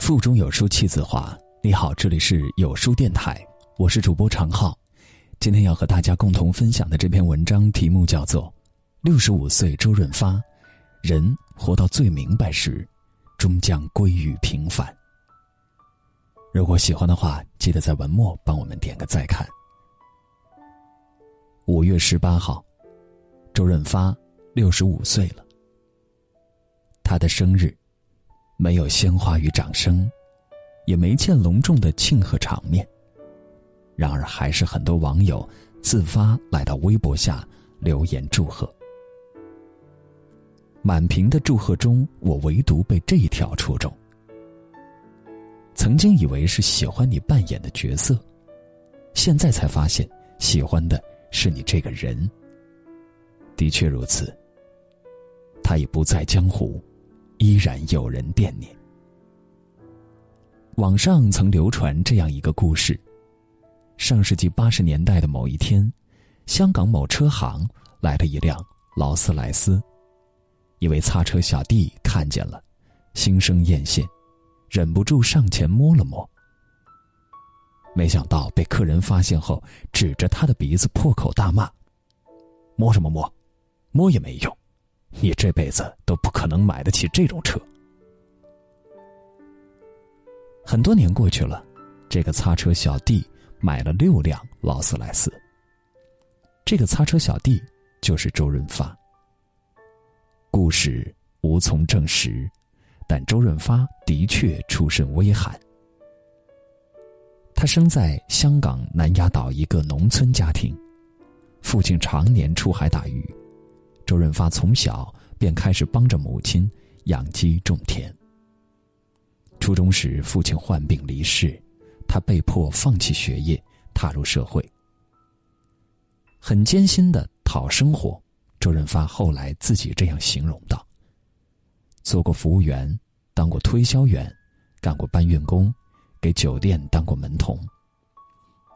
腹中有书气自华。你好，这里是有书电台，我是主播常浩。今天要和大家共同分享的这篇文章题目叫做《六十五岁周润发，人活到最明白时，终将归于平凡》。如果喜欢的话，记得在文末帮我们点个再看。五月十八号，周润发六十五岁了。他的生日，没有鲜花与掌声，也没见隆重的庆贺场面。然而，还是很多网友自发来到微博下留言祝贺。满屏的祝贺中，我唯独被这一条戳中。曾经以为是喜欢你扮演的角色，现在才发现喜欢的是你这个人。的确如此。他已不在江湖，依然有人惦念。网上曾流传这样一个故事：上世纪八十年代的某一天，香港某车行来了一辆劳斯莱斯，一位擦车小弟看见了，心生艳羡。忍不住上前摸了摸，没想到被客人发现后，指着他的鼻子破口大骂：“摸什么摸？摸也没用，你这辈子都不可能买得起这种车。”很多年过去了，这个擦车小弟买了六辆劳斯莱斯。这个擦车小弟就是周润发。故事无从证实。但周润发的确出身微寒。他生在香港南丫岛一个农村家庭，父亲常年出海打鱼，周润发从小便开始帮着母亲养鸡种田。初中时，父亲患病离世，他被迫放弃学业，踏入社会，很艰辛的讨生活。周润发后来自己这样形容道。做过服务员，当过推销员，干过搬运工，给酒店当过门童。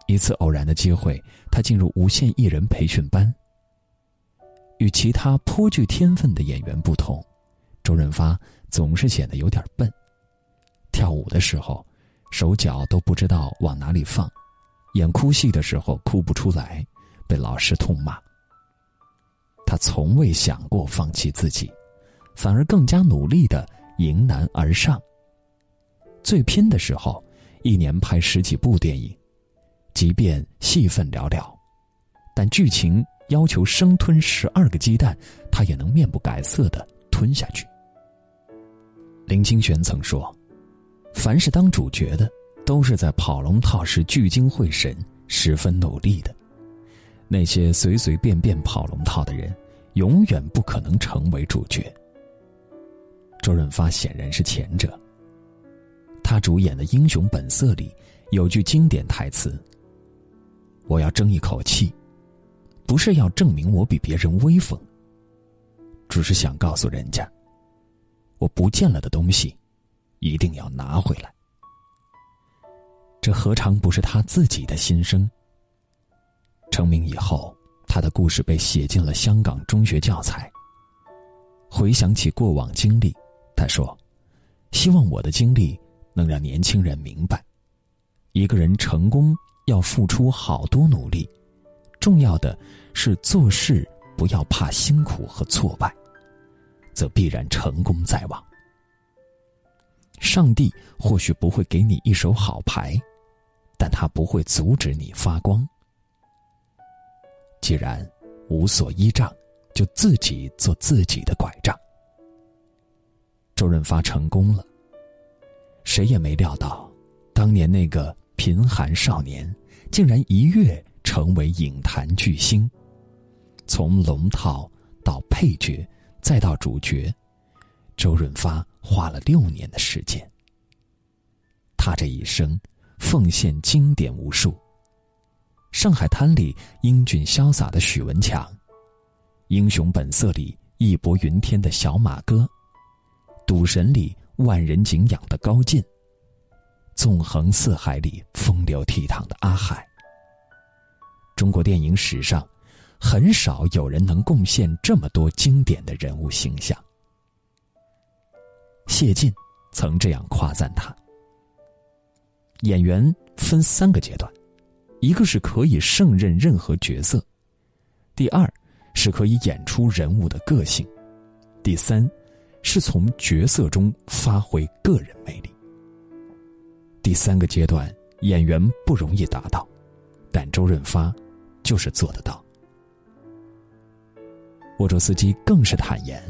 一次偶然的机会，他进入无线艺人培训班。与其他颇具天分的演员不同，周润发总是显得有点笨。跳舞的时候，手脚都不知道往哪里放；演哭戏的时候，哭不出来，被老师痛骂。他从未想过放弃自己。反而更加努力的迎难而上。最拼的时候，一年拍十几部电影，即便戏份寥寥，但剧情要求生吞十二个鸡蛋，他也能面不改色的吞下去。林清玄曾说：“凡是当主角的，都是在跑龙套时聚精会神、十分努力的；那些随随便便跑龙套的人，永远不可能成为主角。”周润发显然是前者。他主演的《英雄本色》里有句经典台词：“我要争一口气，不是要证明我比别人威风，只是想告诉人家，我不见了的东西，一定要拿回来。”这何尝不是他自己的心声？成名以后，他的故事被写进了香港中学教材。回想起过往经历。他说：“希望我的经历能让年轻人明白，一个人成功要付出好多努力，重要的是做事不要怕辛苦和挫败，则必然成功在望。上帝或许不会给你一手好牌，但他不会阻止你发光。既然无所依仗，就自己做自己的拐杖。”周润发成功了。谁也没料到，当年那个贫寒少年，竟然一跃成为影坛巨星。从龙套到配角，再到主角，周润发花了六年的时间。他这一生奉献经典无数，《上海滩》里英俊潇洒的许文强，《英雄本色》里义薄云天的小马哥。赌神里万人敬仰的高进，纵横四海里风流倜傥的阿海。中国电影史上，很少有人能贡献这么多经典的人物形象。谢晋曾这样夸赞他：演员分三个阶段：一个是可以胜任任何角色；第二，是可以演出人物的个性；第三，是从角色中发挥个人魅力。第三个阶段，演员不容易达到，但周润发就是做得到。沃卓斯基更是坦言。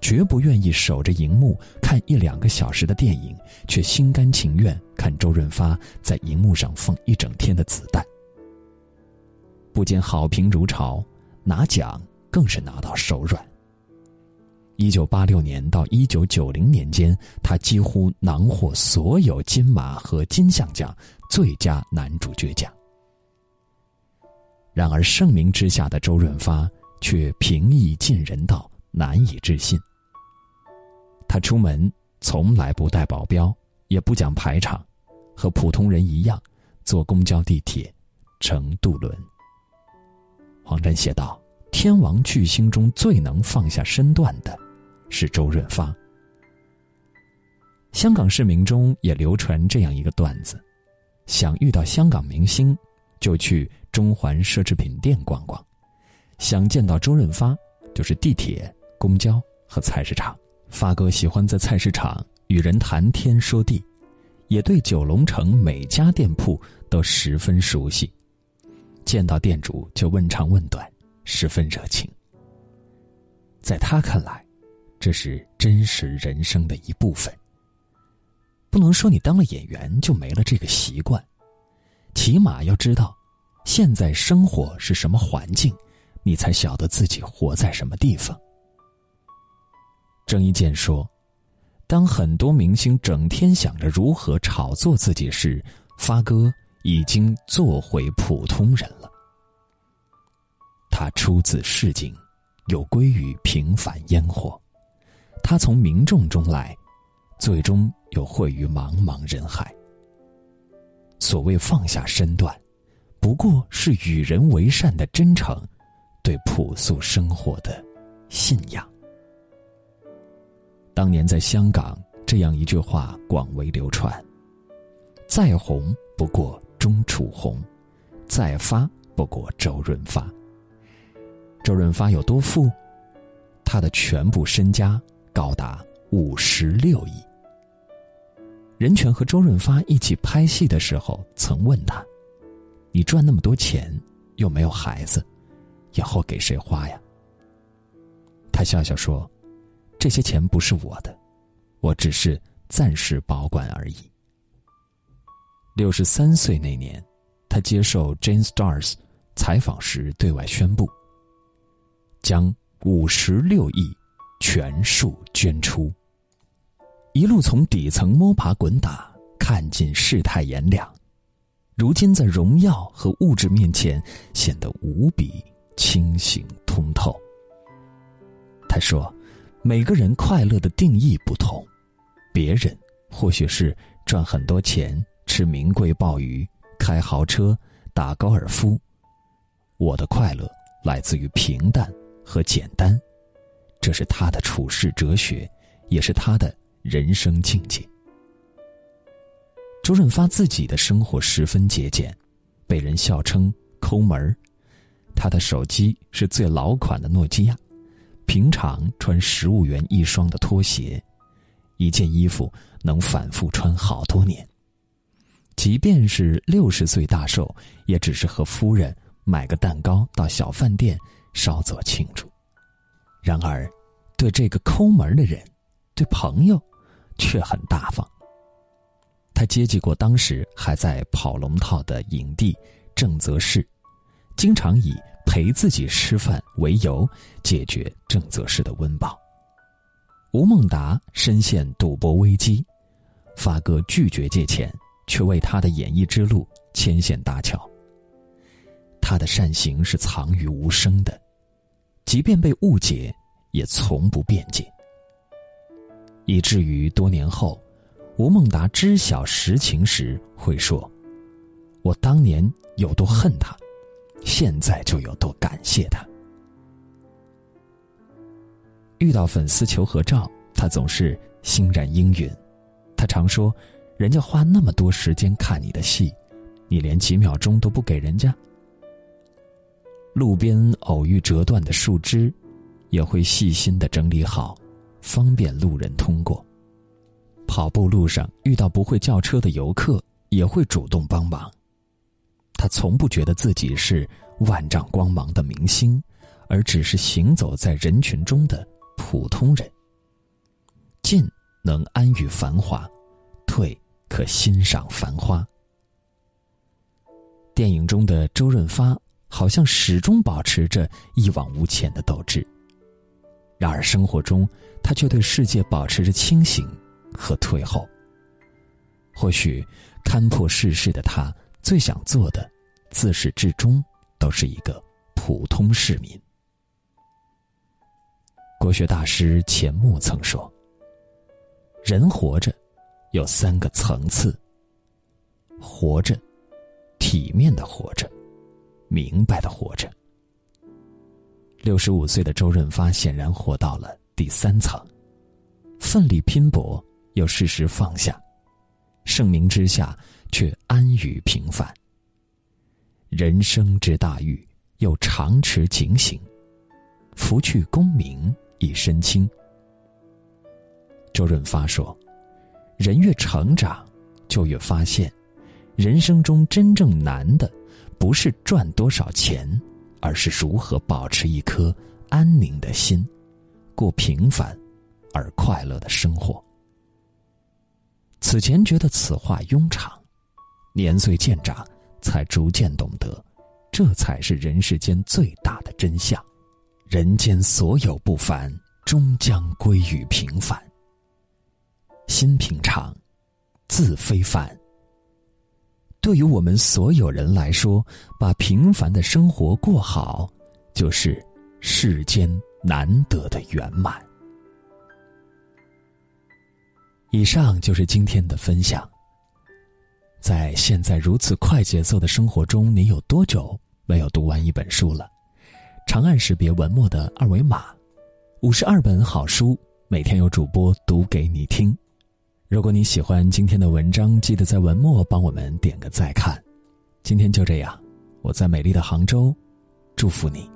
绝不愿意守着荧幕看一两个小时的电影，却心甘情愿看周润发在荧幕上放一整天的子弹。不仅好评如潮，拿奖更是拿到手软。一九八六年到一九九零年间，他几乎囊获所有金马和金像奖最佳男主角奖。然而盛名之下的周润发却平易近人到。难以置信。他出门从来不带保镖，也不讲排场，和普通人一样，坐公交、地铁，乘渡轮。黄沾写道：“天王巨星中最能放下身段的，是周润发。”香港市民中也流传这样一个段子：想遇到香港明星，就去中环奢侈品店逛逛；想见到周润发，就是地铁。公交和菜市场，发哥喜欢在菜市场与人谈天说地，也对九龙城每家店铺都十分熟悉，见到店主就问长问短，十分热情。在他看来，这是真实人生的一部分。不能说你当了演员就没了这个习惯，起码要知道，现在生活是什么环境，你才晓得自己活在什么地方。郑伊健说：“当很多明星整天想着如何炒作自己时，发哥已经做回普通人了。他出自市井，又归于平凡烟火。他从民众中来，最终又汇于茫茫人海。所谓放下身段，不过是与人为善的真诚，对朴素生活的信仰。”当年在香港，这样一句话广为流传：“再红不过钟楚红，再发不过周润发。”周润发有多富？他的全部身家高达五十六亿。任泉和周润发一起拍戏的时候，曾问他：“你赚那么多钱，又没有孩子，以后给谁花呀？”他笑笑说。这些钱不是我的，我只是暂时保管而已。六十三岁那年，他接受《Jane Stars》采访时对外宣布，将五十六亿全数捐出。一路从底层摸爬滚打，看尽世态炎凉，如今在荣耀和物质面前显得无比清醒通透。他说。每个人快乐的定义不同，别人或许是赚很多钱、吃名贵鲍鱼、开豪车、打高尔夫。我的快乐来自于平淡和简单，这是他的处世哲学，也是他的人生境界。周润发自己的生活十分节俭，被人笑称“抠门儿”，他的手机是最老款的诺基亚。平常穿十五元一双的拖鞋，一件衣服能反复穿好多年。即便是六十岁大寿，也只是和夫人买个蛋糕到小饭店稍作庆祝。然而，对这个抠门的人，对朋友却很大方。他接济过当时还在跑龙套的影帝郑则仕，经常以。陪自己吃饭为由，解决郑则仕的温饱。吴孟达深陷赌博危机，发哥拒绝借钱，却为他的演艺之路牵线搭桥。他的善行是藏于无声的，即便被误解，也从不辩解。以至于多年后，吴孟达知晓实情时会说：“我当年有多恨他。”现在就有多感谢他。遇到粉丝求合照，他总是欣然应允。他常说：“人家花那么多时间看你的戏，你连几秒钟都不给人家？路边偶遇折断的树枝，也会细心的整理好，方便路人通过。跑步路上遇到不会叫车的游客，也会主动帮忙。他从不觉得自己是万丈光芒的明星，而只是行走在人群中的普通人。进能安于繁华，退可欣赏繁花。电影中的周润发。好像始终保持着一往无前的斗志，然而生活中他却对世界保持着清醒和退后。或许看破世事的他，最想做的，自始至终都是一个普通市民。国学大师钱穆曾说：“人活着，有三个层次。活着，体面的活着。”明白的活着。六十五岁的周润发显然活到了第三层，奋力拼搏又适时放下，盛名之下却安于平凡。人生之大欲，又常持警醒，拂去功名一身轻。周润发说：“人越成长，就越发现，人生中真正难的。”不是赚多少钱，而是如何保持一颗安宁的心，过平凡而快乐的生活。此前觉得此话庸常，年岁渐长，才逐渐懂得，这才是人世间最大的真相。人间所有不凡，终将归于平凡。心平常，自非凡。对于我们所有人来说，把平凡的生活过好，就是世间难得的圆满。以上就是今天的分享。在现在如此快节奏的生活中，你有多久没有读完一本书了？长按识别文末的二维码，五十二本好书，每天有主播读给你听。如果你喜欢今天的文章，记得在文末帮我们点个再看。今天就这样，我在美丽的杭州，祝福你。